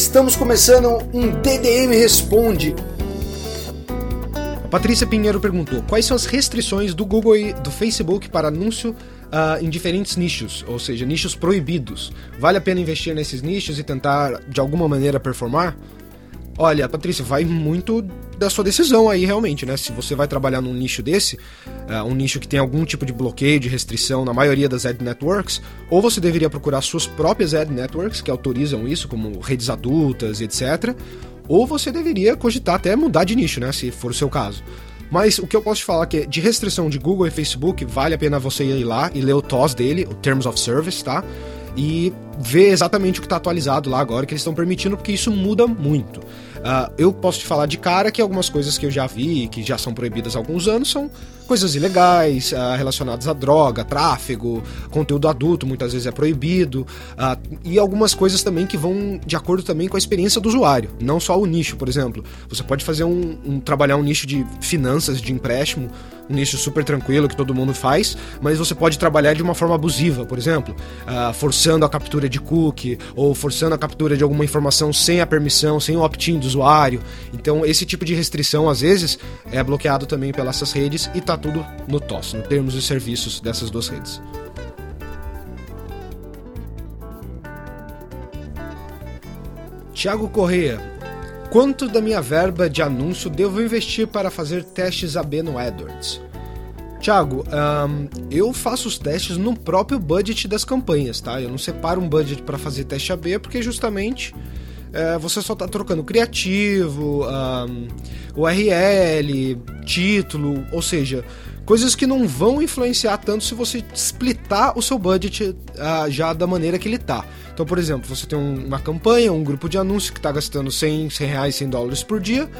Estamos começando um DDM Responde. A Patrícia Pinheiro perguntou: quais são as restrições do Google e do Facebook para anúncio uh, em diferentes nichos, ou seja, nichos proibidos? Vale a pena investir nesses nichos e tentar de alguma maneira performar? Olha, Patrícia, vai muito da sua decisão aí realmente, né? Se você vai trabalhar num nicho desse, uh, um nicho que tem algum tipo de bloqueio, de restrição na maioria das ad networks, ou você deveria procurar suas próprias ad networks que autorizam isso, como redes adultas, etc. Ou você deveria cogitar até mudar de nicho, né? Se for o seu caso. Mas o que eu posso te falar é que de restrição de Google e Facebook, vale a pena você ir lá e ler o TOS dele, o Terms of Service, tá? E ver exatamente o que está atualizado lá agora, que eles estão permitindo, porque isso muda muito. Uh, eu posso te falar de cara que algumas coisas que eu já vi, que já são proibidas há alguns anos, são coisas ilegais, uh, relacionadas a droga, tráfego, conteúdo adulto muitas vezes é proibido, uh, e algumas coisas também que vão de acordo também com a experiência do usuário, não só o nicho, por exemplo. Você pode fazer um, um trabalhar um nicho de finanças, de empréstimo, um nicho super tranquilo que todo mundo faz, mas você pode trabalhar de uma forma abusiva, por exemplo, uh, forçando a captura de cookie ou forçando a captura de alguma informação sem a permissão, sem o opt-in do usuário. Então, esse tipo de restrição, às vezes, é bloqueado também pelas redes e está tudo no TOS, no termos e serviços dessas duas redes. Tiago Correia, Quanto da minha verba de anúncio devo investir para fazer testes AB no AdWords? Tiago, um, eu faço os testes no próprio budget das campanhas, tá? Eu não separo um budget para fazer teste AB porque justamente é, você só está trocando criativo, um, URL, título, ou seja, coisas que não vão influenciar tanto se você splitar o seu budget uh, já da maneira que ele tá. Então, por exemplo, você tem um, uma campanha, um grupo de anúncios que está gastando 100, 100 reais, 100 dólares por dia.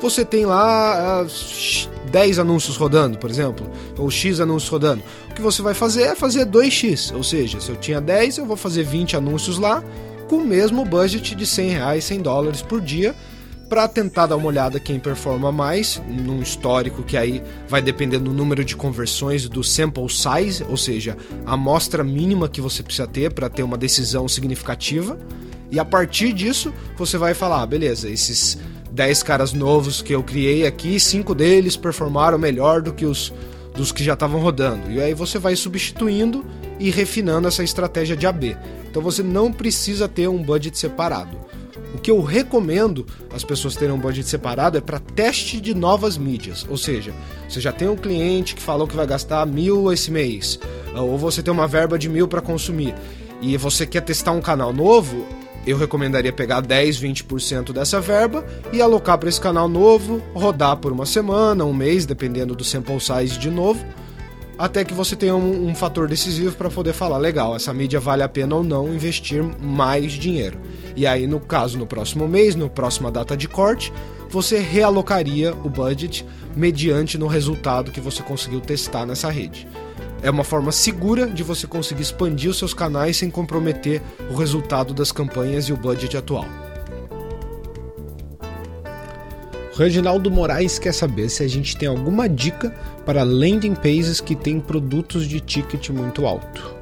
Você tem lá uh, ah, 10 anúncios rodando, por exemplo, ou X anúncios rodando. O que você vai fazer é fazer 2X, ou seja, se eu tinha 10, eu vou fazer 20 anúncios lá com o mesmo budget de 100 reais, 100 dólares por dia para tentar dar uma olhada quem performa mais, num histórico que aí vai depender do número de conversões do sample size, ou seja, a amostra mínima que você precisa ter para ter uma decisão significativa. E a partir disso, você vai falar, ah, beleza, esses 10 caras novos que eu criei aqui, cinco deles performaram melhor do que os dos que já estavam rodando. E aí você vai substituindo e refinando essa estratégia de AB. Então você não precisa ter um budget separado. O que eu recomendo as pessoas terem um budget separado é para teste de novas mídias. Ou seja, você já tem um cliente que falou que vai gastar mil esse mês, ou você tem uma verba de mil para consumir, e você quer testar um canal novo, eu recomendaria pegar 10, 20% dessa verba e alocar para esse canal novo, rodar por uma semana, um mês, dependendo do sample size de novo até que você tenha um, um fator decisivo para poder falar, legal, essa mídia vale a pena ou não investir mais dinheiro. E aí, no caso, no próximo mês, no próxima data de corte, você realocaria o budget mediante no resultado que você conseguiu testar nessa rede. É uma forma segura de você conseguir expandir os seus canais sem comprometer o resultado das campanhas e o budget atual. Reginaldo Moraes quer saber se a gente tem alguma dica para landing pages que têm produtos de ticket muito alto.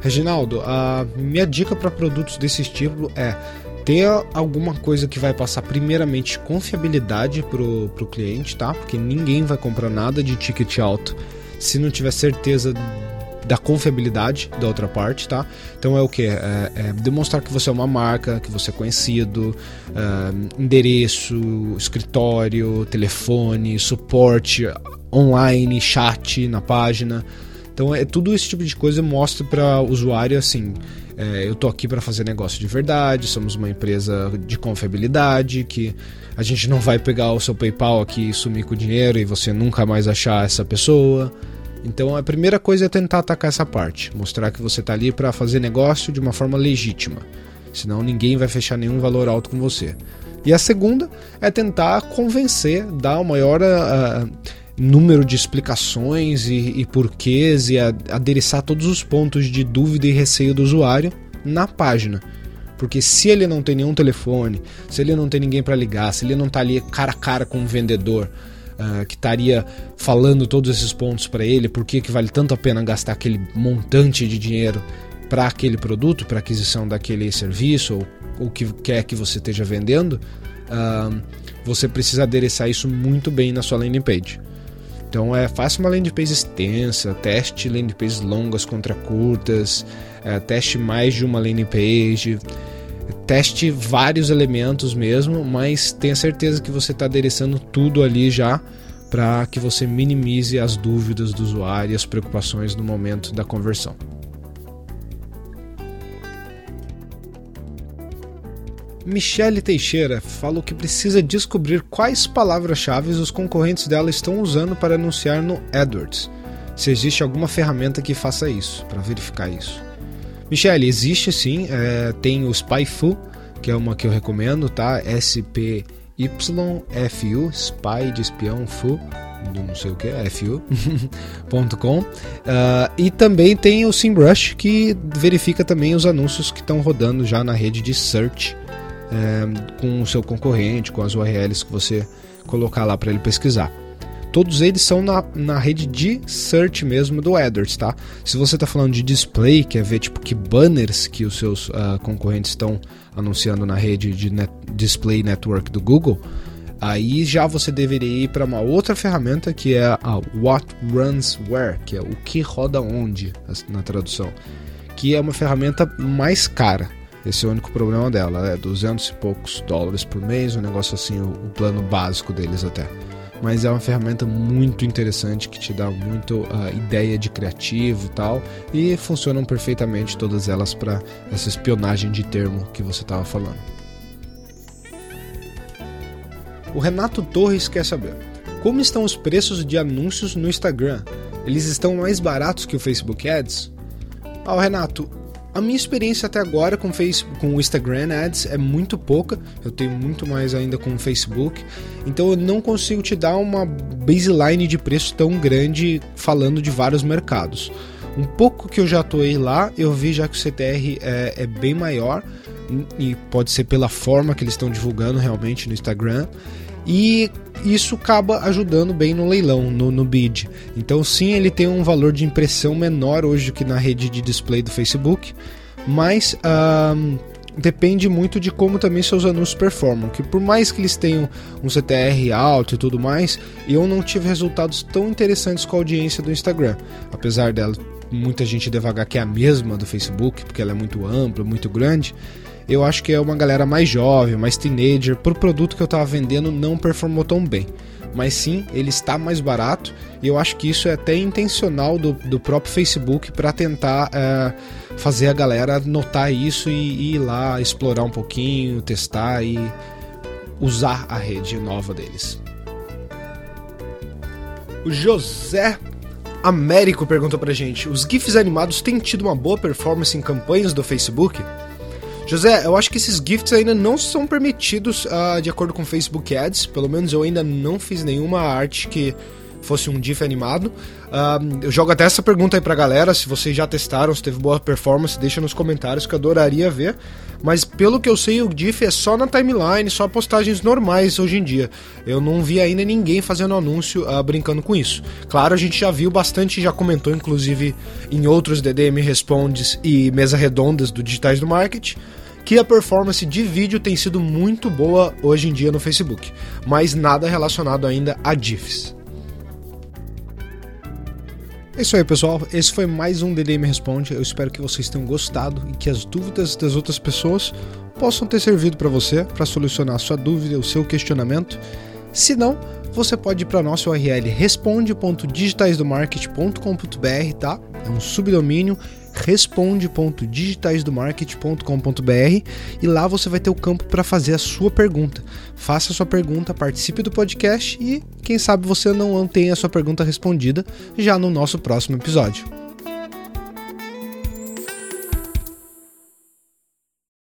Reginaldo, a minha dica para produtos desse tipo é ter alguma coisa que vai passar primeiramente confiabilidade pro, pro cliente, tá? Porque ninguém vai comprar nada de ticket alto se não tiver certeza da confiabilidade da outra parte, tá? Então é o que? É, é, demonstrar que você é uma marca, que você é conhecido, é, endereço, escritório, telefone, suporte online, chat na página. Então é tudo esse tipo de coisa mostra para o usuário assim, é, eu tô aqui para fazer negócio de verdade, somos uma empresa de confiabilidade, que a gente não vai pegar o seu PayPal aqui e sumir com o dinheiro e você nunca mais achar essa pessoa. Então a primeira coisa é tentar atacar essa parte, mostrar que você está ali para fazer negócio de uma forma legítima. Senão ninguém vai fechar nenhum valor alto com você. E a segunda é tentar convencer, dar o maior uh, número de explicações e, e porquês e adereçar todos os pontos de dúvida e receio do usuário na página. Porque se ele não tem nenhum telefone, se ele não tem ninguém para ligar, se ele não está ali cara a cara com um vendedor uh, que estaria falando todos esses pontos para ele, por que vale tanto a pena gastar aquele montante de dinheiro para aquele produto, para aquisição daquele serviço ou o que quer que você esteja vendendo, uh, você precisa adereçar isso muito bem na sua landing page. Então é faça uma landing page extensa, teste landing pages longas contra curtas, é, teste mais de uma landing page, teste vários elementos mesmo, mas tenha certeza que você está adereçando tudo ali já para que você minimize as dúvidas do usuário e as preocupações no momento da conversão. Michele Teixeira falou que precisa descobrir quais palavras-chave os concorrentes dela estão usando para anunciar no AdWords. Se existe alguma ferramenta que faça isso, para verificar isso. Michele, existe sim, é, tem o SpyFu, que é uma que eu recomendo, tá? S-P-Y-F-U, Spy de espião, Fu, não sei o que, fu.com. uh, e também tem o SEMrush, que verifica também os anúncios que estão rodando já na rede de search é, com o seu concorrente, com as URLs que você colocar lá para ele pesquisar. Todos eles são na, na rede de search mesmo do AdWords, tá? Se você está falando de display, quer ver tipo que banners que os seus uh, concorrentes estão anunciando na rede de net, display network do Google, aí já você deveria ir para uma outra ferramenta que é a What Runs Where, que é o que roda onde na tradução, que é uma ferramenta mais cara. Esse é o único problema dela, é 200 e poucos dólares por mês, um negócio assim, o, o plano básico deles até. Mas é uma ferramenta muito interessante que te dá muito uh, ideia de criativo e tal, e funcionam perfeitamente todas elas para essa espionagem de termo que você estava falando. O Renato Torres quer saber: como estão os preços de anúncios no Instagram? Eles estão mais baratos que o Facebook Ads? Ah, Renato, a minha experiência até agora com, Facebook, com o Instagram Ads é muito pouca, eu tenho muito mais ainda com o Facebook, então eu não consigo te dar uma baseline de preço tão grande falando de vários mercados. Um pouco que eu já atuei lá, eu vi já que o CTR é, é bem maior, e pode ser pela forma que eles estão divulgando realmente no Instagram, e isso acaba ajudando bem no leilão, no, no bid. Então, sim, ele tem um valor de impressão menor hoje do que na rede de display do Facebook, mas depende muito de como também seus anúncios performam. Que por mais que eles tenham um CTR alto e tudo mais, eu não tive resultados tão interessantes com a audiência do Instagram, apesar dela muita gente devagar que é a mesma do Facebook, porque ela é muito ampla, muito grande eu acho que é uma galera mais jovem, mais teenager. Pro produto que eu tava vendendo não performou tão bem. Mas sim, ele está mais barato e eu acho que isso é até intencional do, do próprio Facebook para tentar é, fazer a galera notar isso e, e ir lá explorar um pouquinho, testar e usar a rede nova deles. O José Américo perguntou pra gente: os GIFs animados têm tido uma boa performance em campanhas do Facebook? José, eu acho que esses gifts ainda não são permitidos uh, de acordo com Facebook Ads. Pelo menos eu ainda não fiz nenhuma arte que fosse um GIF animado. Uh, eu jogo até essa pergunta aí pra galera, se vocês já testaram, se teve boa performance, deixa nos comentários que eu adoraria ver. Mas pelo que eu sei, o GIF é só na timeline, só postagens normais hoje em dia. Eu não vi ainda ninguém fazendo anúncio uh, brincando com isso. Claro, a gente já viu bastante, já comentou inclusive em outros DDM Respondes e mesa redondas do Digitais do Market que a performance de vídeo tem sido muito boa hoje em dia no Facebook, mas nada relacionado ainda a GIFs. É isso aí, pessoal. Esse foi mais um DDM Responde. Eu espero que vocês tenham gostado e que as dúvidas das outras pessoas possam ter servido para você para solucionar a sua dúvida, o seu questionamento. Se não, você pode ir para nosso URL responde.digitaisdomarket.com.br, tá? É um subdomínio responde.digitaisdomarket.com.br e lá você vai ter o campo para fazer a sua pergunta. Faça a sua pergunta, participe do podcast e quem sabe você não tenha a sua pergunta respondida já no nosso próximo episódio.